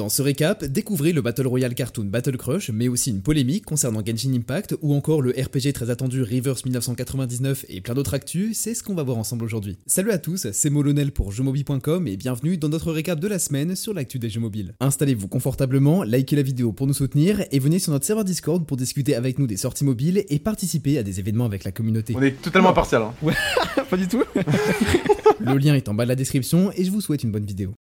Dans ce récap, découvrez le Battle Royale cartoon Battle Crush, mais aussi une polémique concernant Genshin Impact ou encore le RPG très attendu Reverse 1999 et plein d'autres actus, c'est ce qu'on va voir ensemble aujourd'hui. Salut à tous, c'est Molonel pour jeuxmobile.com et bienvenue dans notre récap de la semaine sur l'actu des jeux mobiles. Installez-vous confortablement, likez la vidéo pour nous soutenir et venez sur notre serveur Discord pour discuter avec nous des sorties mobiles et participer à des événements avec la communauté. On est totalement impartial. Hein. Ouais, pas du tout. le lien est en bas de la description et je vous souhaite une bonne vidéo.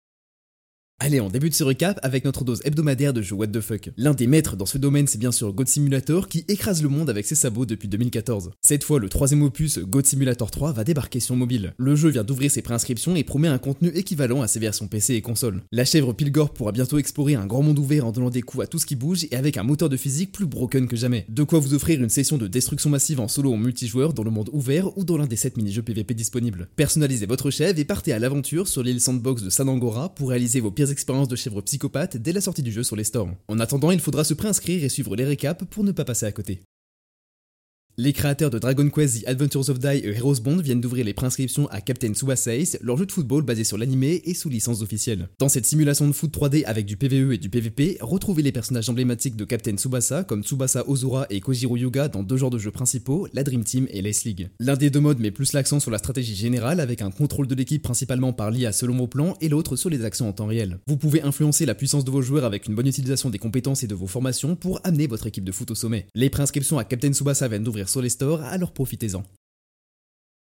Allez, on débute ce recap avec notre dose hebdomadaire de jeux What the fuck. L'un des maîtres dans ce domaine, c'est bien sûr God Simulator qui écrase le monde avec ses sabots depuis 2014. Cette fois, le troisième opus, God Simulator 3, va débarquer sur mobile. Le jeu vient d'ouvrir ses préinscriptions et promet un contenu équivalent à ses versions PC et console. La chèvre Pilgor pourra bientôt explorer un grand monde ouvert en donnant des coups à tout ce qui bouge et avec un moteur de physique plus broken que jamais. De quoi vous offrir une session de destruction massive en solo ou multijoueur dans le monde ouvert ou dans l'un des 7 mini-jeux PVP disponibles. Personnalisez votre chèvre et partez à l'aventure sur l'île Sandbox de Sanangora pour réaliser vos pires expériences de chèvre psychopathe dès la sortie du jeu sur les stores. En attendant, il faudra se préinscrire et suivre les récaps pour ne pas passer à côté. Les créateurs de Dragon Quest The Adventures of Die et Heroes Bond viennent d'ouvrir les préinscriptions à Captain Tsubasa Ace, leur jeu de football basé sur l'animé et sous licence officielle. Dans cette simulation de foot 3D avec du PvE et du PvP, retrouvez les personnages emblématiques de Captain Tsubasa comme Tsubasa Ozura et Kojiro Yuga dans deux genres de jeux principaux, la Dream Team et l'Ace League. L'un des deux modes met plus l'accent sur la stratégie générale avec un contrôle de l'équipe principalement par l'IA selon vos plans et l'autre sur les actions en temps réel. Vous pouvez influencer la puissance de vos joueurs avec une bonne utilisation des compétences et de vos formations pour amener votre équipe de foot au sommet. Les préinscriptions à Captain Tsubasa viennent d'ouvrir sur les stores, alors profitez-en.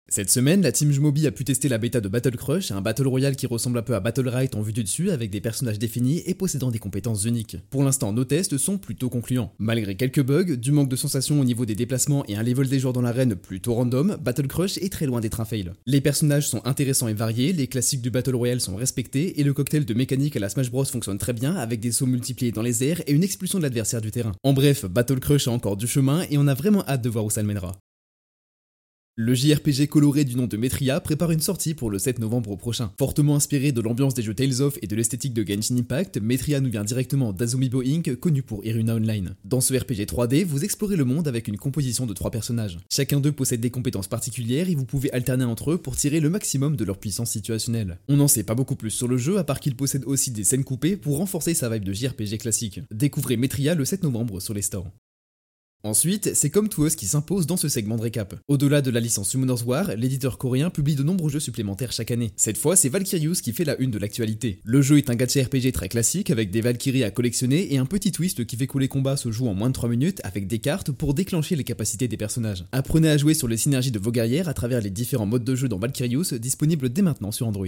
Cette semaine, la team Jmobi a pu tester la bêta de Battle Crush, un battle royale qui ressemble un peu à Battle Right en vue du dessus avec des personnages définis et possédant des compétences uniques. Pour l'instant, nos tests sont plutôt concluants. Malgré quelques bugs, du manque de sensations au niveau des déplacements et un level des joueurs dans l'arène plutôt random, Battle Crush est très loin d'être un fail. Les personnages sont intéressants et variés, les classiques du battle royale sont respectés et le cocktail de mécanique à la Smash Bros fonctionne très bien avec des sauts multipliés dans les airs et une expulsion de l'adversaire du terrain. En bref, Battle Crush a encore du chemin et on a vraiment hâte de voir où ça le mènera. Le JRPG coloré du nom de Metria prépare une sortie pour le 7 novembre prochain. Fortement inspiré de l'ambiance des jeux Tales of et de l'esthétique de Genshin Impact, Metria nous vient directement d'Azumibo Inc., connu pour Iruna Online. Dans ce RPG 3D, vous explorez le monde avec une composition de trois personnages. Chacun d'eux possède des compétences particulières et vous pouvez alterner entre eux pour tirer le maximum de leur puissance situationnelle. On n'en sait pas beaucoup plus sur le jeu à part qu'il possède aussi des scènes coupées pour renforcer sa vibe de JRPG classique. Découvrez Metria le 7 novembre sur les stores. Ensuite, c'est comme To Us qui s'impose dans ce segment de récap. Au-delà de la licence Summoner's War, l'éditeur coréen publie de nombreux jeux supplémentaires chaque année. Cette fois, c'est Valkyrius qui fait la une de l'actualité. Le jeu est un gacha RPG très classique avec des Valkyries à collectionner et un petit twist qui fait que les combats se jouent en moins de 3 minutes avec des cartes pour déclencher les capacités des personnages. Apprenez à jouer sur les synergies de vos guerrières à travers les différents modes de jeu dans Valkyrius disponibles dès maintenant sur Android.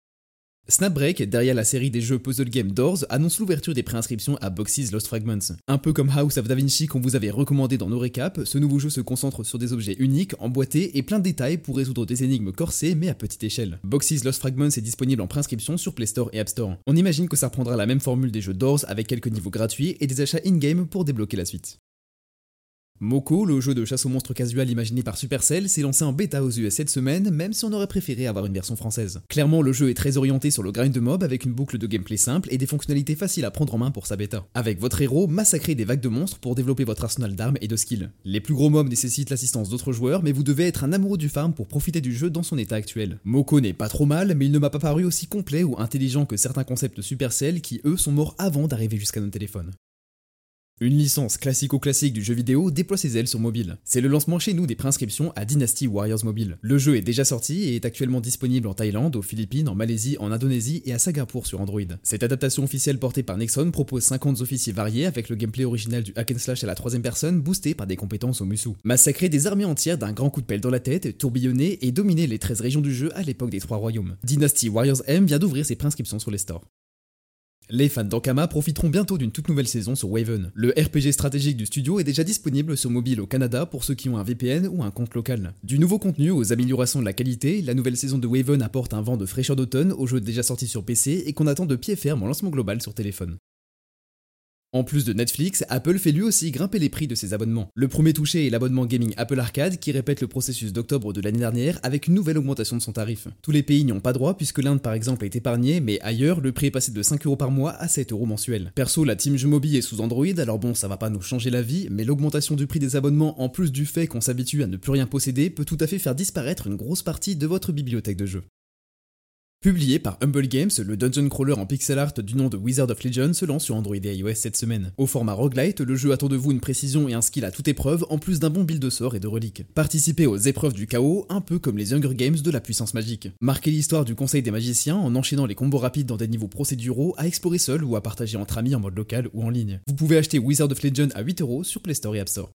Snapbreak, derrière la série des jeux Puzzle Game Doors, annonce l'ouverture des préinscriptions à Boxes Lost Fragments. Un peu comme House of Da Vinci qu'on vous avait recommandé dans nos récaps, ce nouveau jeu se concentre sur des objets uniques, emboîtés et plein de détails pour résoudre des énigmes corsées mais à petite échelle. Boxes Lost Fragments est disponible en préinscription sur Play Store et App Store. On imagine que ça reprendra la même formule des jeux Doors avec quelques niveaux gratuits et des achats in-game pour débloquer la suite. Moko, le jeu de chasse aux monstres casual imaginé par Supercell, s'est lancé en bêta aux US cette semaine, même si on aurait préféré avoir une version française. Clairement, le jeu est très orienté sur le grind de mob avec une boucle de gameplay simple et des fonctionnalités faciles à prendre en main pour sa bêta. Avec votre héros, massacrez des vagues de monstres pour développer votre arsenal d'armes et de skills. Les plus gros mobs nécessitent l'assistance d'autres joueurs, mais vous devez être un amoureux du farm pour profiter du jeu dans son état actuel. Moko n'est pas trop mal, mais il ne m'a pas paru aussi complet ou intelligent que certains concepts Supercell qui eux sont morts avant d'arriver jusqu'à nos téléphones. Une licence classico-classique du jeu vidéo déploie ses ailes sur mobile. C'est le lancement chez nous des préinscriptions à Dynasty Warriors Mobile. Le jeu est déjà sorti et est actuellement disponible en Thaïlande, aux Philippines, en Malaisie, en Indonésie et à Singapour sur Android. Cette adaptation officielle portée par Nexon propose 50 officiers variés avec le gameplay original du hack slash à la troisième personne boosté par des compétences au musu. Massacrer des armées entières d'un grand coup de pelle dans la tête, tourbillonner et dominer les 13 régions du jeu à l'époque des trois royaumes. Dynasty Warriors M vient d'ouvrir ses préinscriptions sur les stores. Les fans d'Ankama profiteront bientôt d'une toute nouvelle saison sur Waven. Le RPG stratégique du studio est déjà disponible sur mobile au Canada pour ceux qui ont un VPN ou un compte local. Du nouveau contenu aux améliorations de la qualité, la nouvelle saison de Waven apporte un vent de fraîcheur d'automne au jeu déjà sorti sur PC et qu'on attend de pied ferme en lancement global sur téléphone. En plus de Netflix, Apple fait lui aussi grimper les prix de ses abonnements. Le premier touché est l'abonnement gaming Apple Arcade qui répète le processus d'octobre de l'année dernière avec une nouvelle augmentation de son tarif. Tous les pays n'y ont pas droit puisque l'Inde par exemple est épargné, mais ailleurs le prix est passé de 5 euros par mois à 7 euros mensuels. Perso, la team jeux mobile est sous Android, alors bon ça va pas nous changer la vie, mais l'augmentation du prix des abonnements en plus du fait qu'on s'habitue à ne plus rien posséder peut tout à fait faire disparaître une grosse partie de votre bibliothèque de jeux. Publié par Humble Games, le dungeon crawler en pixel art du nom de Wizard of Legend se lance sur Android et iOS cette semaine. Au format roguelite, le jeu attend de vous une précision et un skill à toute épreuve, en plus d'un bon build de sorts et de reliques. Participez aux épreuves du chaos, un peu comme les Hunger Games de la puissance magique. Marquez l'histoire du conseil des magiciens en enchaînant les combos rapides dans des niveaux procéduraux à explorer seul ou à partager entre amis en mode local ou en ligne. Vous pouvez acheter Wizard of Legend à 8€ sur Play Store et App Store.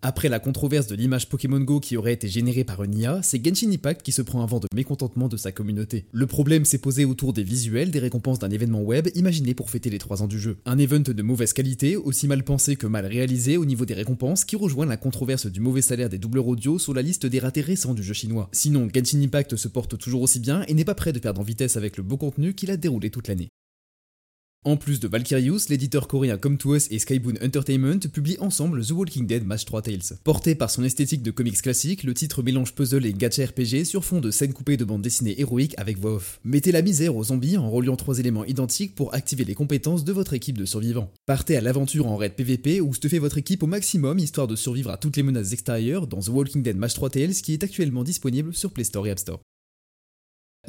Après la controverse de l'image Pokémon Go qui aurait été générée par une IA, c'est Genshin Impact qui se prend un vent de mécontentement de sa communauté. Le problème s'est posé autour des visuels des récompenses d'un événement web imaginé pour fêter les 3 ans du jeu. Un event de mauvaise qualité, aussi mal pensé que mal réalisé au niveau des récompenses, qui rejoint la controverse du mauvais salaire des doubleurs audio sur la liste des ratés récents du jeu chinois. Sinon, Genshin Impact se porte toujours aussi bien et n'est pas prêt de perdre en vitesse avec le beau contenu qu'il a déroulé toute l'année. En plus de Valkyrius, l'éditeur coréen Come To Us et Skyboon Entertainment publient ensemble The Walking Dead Match 3 Tales. Porté par son esthétique de comics classique, le titre mélange puzzle et gacha RPG sur fond de scènes coupées de bandes dessinées héroïques avec voix off. Mettez la misère aux zombies en reliant trois éléments identiques pour activer les compétences de votre équipe de survivants. Partez à l'aventure en raid PVP ou stuffez votre équipe au maximum histoire de survivre à toutes les menaces extérieures dans The Walking Dead Match 3 Tales qui est actuellement disponible sur Play Store et App Store.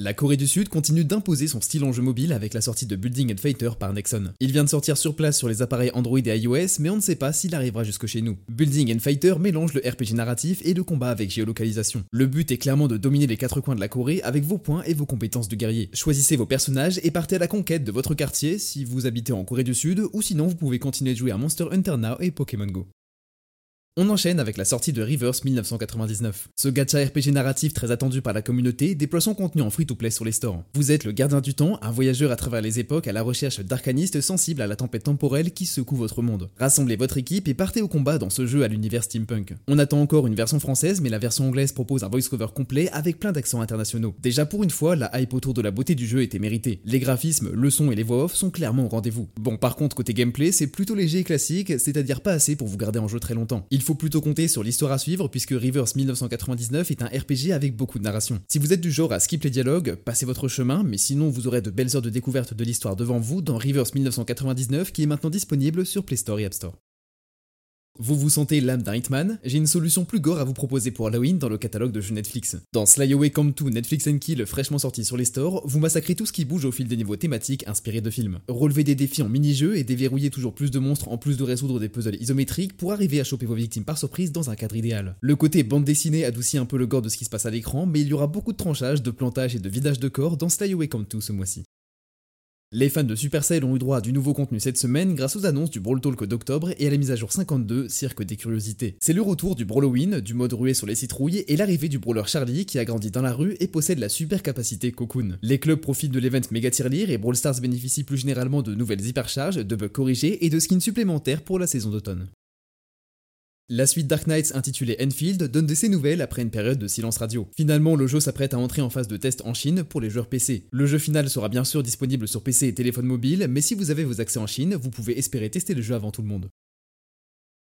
La Corée du Sud continue d'imposer son style en jeu mobile avec la sortie de Building and Fighter par Nexon. Il vient de sortir sur place sur les appareils Android et iOS, mais on ne sait pas s'il arrivera jusque chez nous. Building and Fighter mélange le RPG narratif et le combat avec géolocalisation. Le but est clairement de dominer les quatre coins de la Corée avec vos points et vos compétences de guerrier. Choisissez vos personnages et partez à la conquête de votre quartier si vous habitez en Corée du Sud, ou sinon vous pouvez continuer de jouer à Monster Hunter Now et Pokémon Go. On enchaîne avec la sortie de Reverse 1999. Ce gacha RPG narratif très attendu par la communauté déploie son contenu en free-to-play sur les stores. Vous êtes le gardien du temps, un voyageur à travers les époques à la recherche d'arcanistes sensibles à la tempête temporelle qui secoue votre monde. Rassemblez votre équipe et partez au combat dans ce jeu à l'univers steampunk. On attend encore une version française, mais la version anglaise propose un voice-cover complet avec plein d'accents internationaux. Déjà pour une fois, la hype autour de la beauté du jeu était méritée. Les graphismes, le son et les voix off sont clairement au rendez-vous. Bon, par contre, côté gameplay, c'est plutôt léger et classique, c'est-à-dire pas assez pour vous garder en jeu très longtemps. Faut plutôt compter sur l'histoire à suivre puisque Reverse 1999 est un RPG avec beaucoup de narration. Si vous êtes du genre à skip les dialogues, passez votre chemin, mais sinon vous aurez de belles heures de découverte de l'histoire devant vous dans Reverse 1999 qui est maintenant disponible sur Play Store et App Store. Vous vous sentez l'âme d'un Hitman? J'ai une solution plus gore à vous proposer pour Halloween dans le catalogue de jeux Netflix. Dans Sly Away Come To Netflix and Kill fraîchement sorti sur les stores, vous massacrez tout ce qui bouge au fil des niveaux thématiques inspirés de films. Relevez des défis en mini-jeux et déverrouillez toujours plus de monstres en plus de résoudre des puzzles isométriques pour arriver à choper vos victimes par surprise dans un cadre idéal. Le côté bande dessinée adoucit un peu le gore de ce qui se passe à l'écran, mais il y aura beaucoup de tranchage, de plantage et de vidage de corps dans Sly Away Come To ce mois-ci. Les fans de Supercell ont eu droit à du nouveau contenu cette semaine grâce aux annonces du Brawl Talk d'octobre et à la mise à jour 52, Cirque des Curiosités. C'est le retour du Brawloween, du mode rué sur les citrouilles et l'arrivée du brawler Charlie qui a grandi dans la rue et possède la super capacité Cocoon. Les clubs profitent de l'event Mega Tirelire et Brawl Stars bénéficient plus généralement de nouvelles hypercharges, de bugs corrigés et de skins supplémentaires pour la saison d'automne. La suite Dark Knights intitulée Enfield donne de ses nouvelles après une période de silence radio. Finalement, le jeu s'apprête à entrer en phase de test en Chine pour les joueurs PC. Le jeu final sera bien sûr disponible sur PC et téléphone mobile, mais si vous avez vos accès en Chine, vous pouvez espérer tester le jeu avant tout le monde.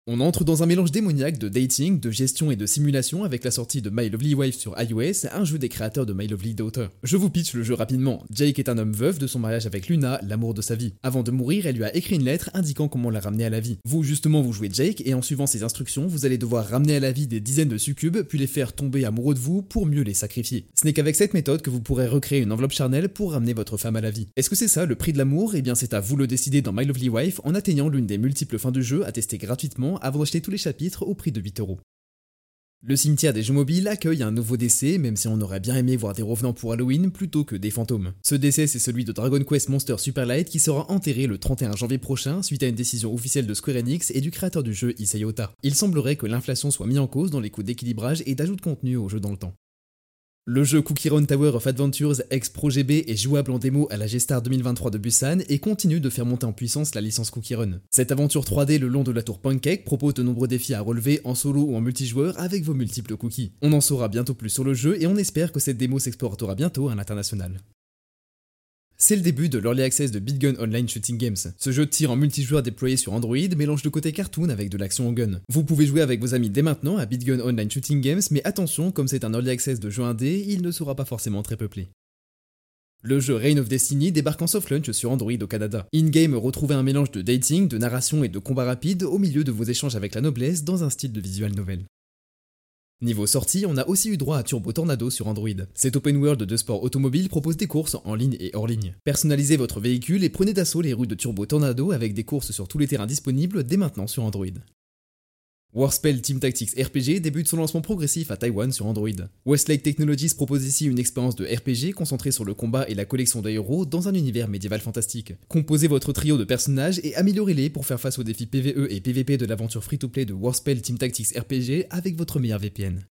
On entre dans un mélange démoniaque de dating, de gestion et de simulation avec la sortie de My Lovely Wife sur iOS, un jeu des créateurs de My Lovely Daughter. Je vous pitch le jeu rapidement. Jake est un homme veuf de son mariage avec Luna, l'amour de sa vie. Avant de mourir, elle lui a écrit une lettre indiquant comment la ramener à la vie. Vous, justement, vous jouez Jake et en suivant ses instructions, vous allez devoir ramener à la vie des dizaines de succubes puis les faire tomber amoureux de vous pour mieux les sacrifier. Ce n'est qu'avec cette méthode que vous pourrez recréer une enveloppe charnelle pour ramener votre femme à la vie. Est-ce que c'est ça le prix de l'amour? Eh bien, c'est à vous le décider dans My Lovely Wife en atteignant l'une des multiples fins de jeu à tester gratuitement avant d'acheter tous les chapitres au prix de 8 euros. Le cimetière des jeux mobiles accueille un nouveau décès, même si on aurait bien aimé voir des revenants pour Halloween plutôt que des fantômes. Ce décès, c'est celui de Dragon Quest Monster Superlight qui sera enterré le 31 janvier prochain suite à une décision officielle de Square Enix et du créateur du jeu Issei Ota. Il semblerait que l'inflation soit mise en cause dans les coûts d'équilibrage et d'ajout de contenu au jeu dans le temps. Le jeu Cookie Run Tower of Adventures ex Pro GB est jouable en démo à la G-Star 2023 de Busan et continue de faire monter en puissance la licence Cookie Run. Cette aventure 3D le long de la tour Pancake propose de nombreux défis à relever en solo ou en multijoueur avec vos multiples cookies. On en saura bientôt plus sur le jeu et on espère que cette démo s'exportera bientôt à l'international. C'est le début de l'Early Access de BitGun Online Shooting Games. Ce jeu de tir en multijoueur déployé sur Android mélange le côté cartoon avec de l'action en gun. Vous pouvez jouer avec vos amis dès maintenant à BitGun Online Shooting Games, mais attention, comme c'est un Early Access de jeu indé, il ne sera pas forcément très peuplé. Le jeu Reign of Destiny débarque en soft launch sur Android au Canada. In-game, retrouvez un mélange de dating, de narration et de combat rapide au milieu de vos échanges avec la noblesse dans un style de visual novel. Niveau sortie, on a aussi eu droit à Turbo Tornado sur Android. Cet open world de sport automobile propose des courses en ligne et hors ligne. Personnalisez votre véhicule et prenez d'assaut les rues de Turbo Tornado avec des courses sur tous les terrains disponibles dès maintenant sur Android. Warspell Team Tactics RPG débute son lancement progressif à Taïwan sur Android. Westlake Technologies propose ici une expérience de RPG concentrée sur le combat et la collection de dans un univers médiéval fantastique. Composez votre trio de personnages et améliorez-les pour faire face aux défis PvE et PvP de l'aventure free-to-play de Warspell Team Tactics RPG avec votre meilleur VPN.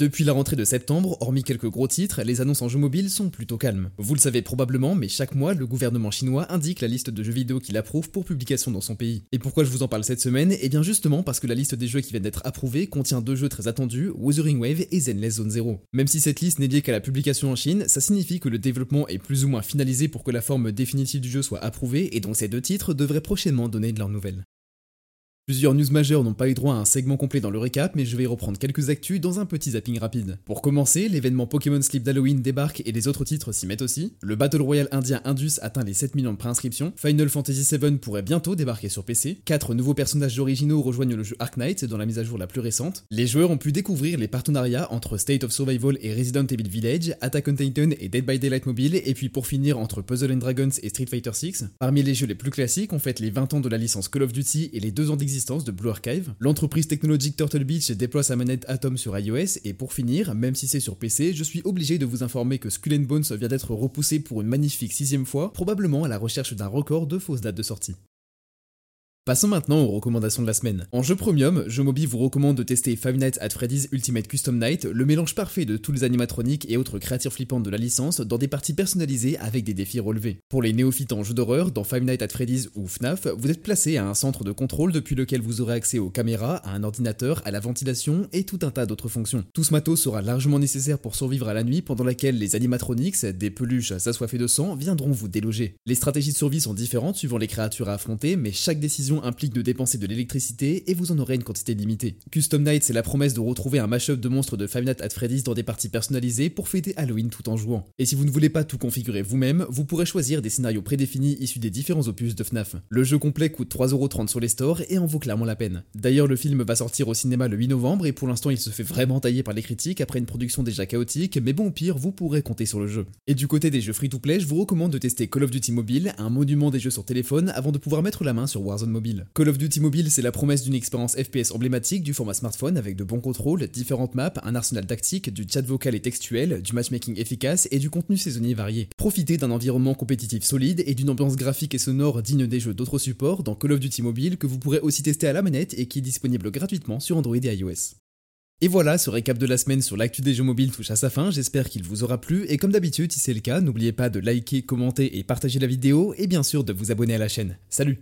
Depuis la rentrée de septembre, hormis quelques gros titres, les annonces en jeux mobiles sont plutôt calmes. Vous le savez probablement, mais chaque mois, le gouvernement chinois indique la liste de jeux vidéo qu'il approuve pour publication dans son pays. Et pourquoi je vous en parle cette semaine? Eh bien justement parce que la liste des jeux qui viennent d'être approuvés contient deux jeux très attendus, Wuthering Wave et Zenless Zone Zero. Même si cette liste n'est liée qu'à la publication en Chine, ça signifie que le développement est plus ou moins finalisé pour que la forme définitive du jeu soit approuvée, et donc ces deux titres devraient prochainement donner de leurs nouvelles. Plusieurs news majeures n'ont pas eu droit à un segment complet dans le récap, mais je vais reprendre quelques actus dans un petit zapping rapide. Pour commencer, l'événement Pokémon Sleep d'Halloween débarque et les autres titres s'y mettent aussi. Le Battle Royale indien Indus atteint les 7 millions de préinscriptions. Final Fantasy VII pourrait bientôt débarquer sur PC. 4 nouveaux personnages originaux rejoignent le jeu Ark Knight dans la mise à jour la plus récente. Les joueurs ont pu découvrir les partenariats entre State of Survival et Resident Evil Village, Attack on Titan et Dead by Daylight Mobile, et puis pour finir entre Puzzle Dragons et Street Fighter VI. Parmi les jeux les plus classiques, on fête les 20 ans de la licence Call of Duty et les 2 ans d'existence de Blue Archive L'entreprise technologique Turtle Beach déploie sa manette Atom sur iOS et pour finir, même si c'est sur PC, je suis obligé de vous informer que Skull Bones vient d'être repoussé pour une magnifique sixième fois, probablement à la recherche d'un record de fausses dates de sortie. Passons maintenant aux recommandations de la semaine. En jeu premium, Mobi vous recommande de tester Five Nights at Freddy's Ultimate Custom Night, le mélange parfait de tous les animatroniques et autres créatures flippantes de la licence dans des parties personnalisées avec des défis relevés. Pour les néophytes en jeu d'horreur, dans Five Nights at Freddy's ou FNAF, vous êtes placé à un centre de contrôle depuis lequel vous aurez accès aux caméras, à un ordinateur, à la ventilation et tout un tas d'autres fonctions. Tout ce matos sera largement nécessaire pour survivre à la nuit pendant laquelle les animatronics, des peluches assoiffées de sang, viendront vous déloger. Les stratégies de survie sont différentes suivant les créatures à affronter, mais chaque décision implique de dépenser de l'électricité et vous en aurez une quantité limitée. Custom Night, c'est la promesse de retrouver un mashup de monstres de Five Nights at Freddy's dans des parties personnalisées pour fêter Halloween tout en jouant. Et si vous ne voulez pas tout configurer vous-même, vous pourrez choisir des scénarios prédéfinis issus des différents opus de FNAF. Le jeu complet coûte 3,30€ sur les stores et en vaut clairement la peine. D'ailleurs, le film va sortir au cinéma le 8 novembre et pour l'instant, il se fait vraiment tailler par les critiques après une production déjà chaotique, mais bon, au pire, vous pourrez compter sur le jeu. Et du côté des jeux free-to-play, je vous recommande de tester Call of Duty Mobile, un monument des jeux sur téléphone, avant de pouvoir mettre la main sur Warzone Call of Duty Mobile, c'est la promesse d'une expérience FPS emblématique du format smartphone avec de bons contrôles, différentes maps, un arsenal tactique, du chat vocal et textuel, du matchmaking efficace et du contenu saisonnier varié. Profitez d'un environnement compétitif solide et d'une ambiance graphique et sonore digne des jeux d'autres supports dans Call of Duty Mobile que vous pourrez aussi tester à la manette et qui est disponible gratuitement sur Android et iOS. Et voilà, ce récap de la semaine sur l'actu des jeux mobiles touche à sa fin, j'espère qu'il vous aura plu, et comme d'habitude, si c'est le cas, n'oubliez pas de liker, commenter et partager la vidéo, et bien sûr de vous abonner à la chaîne. Salut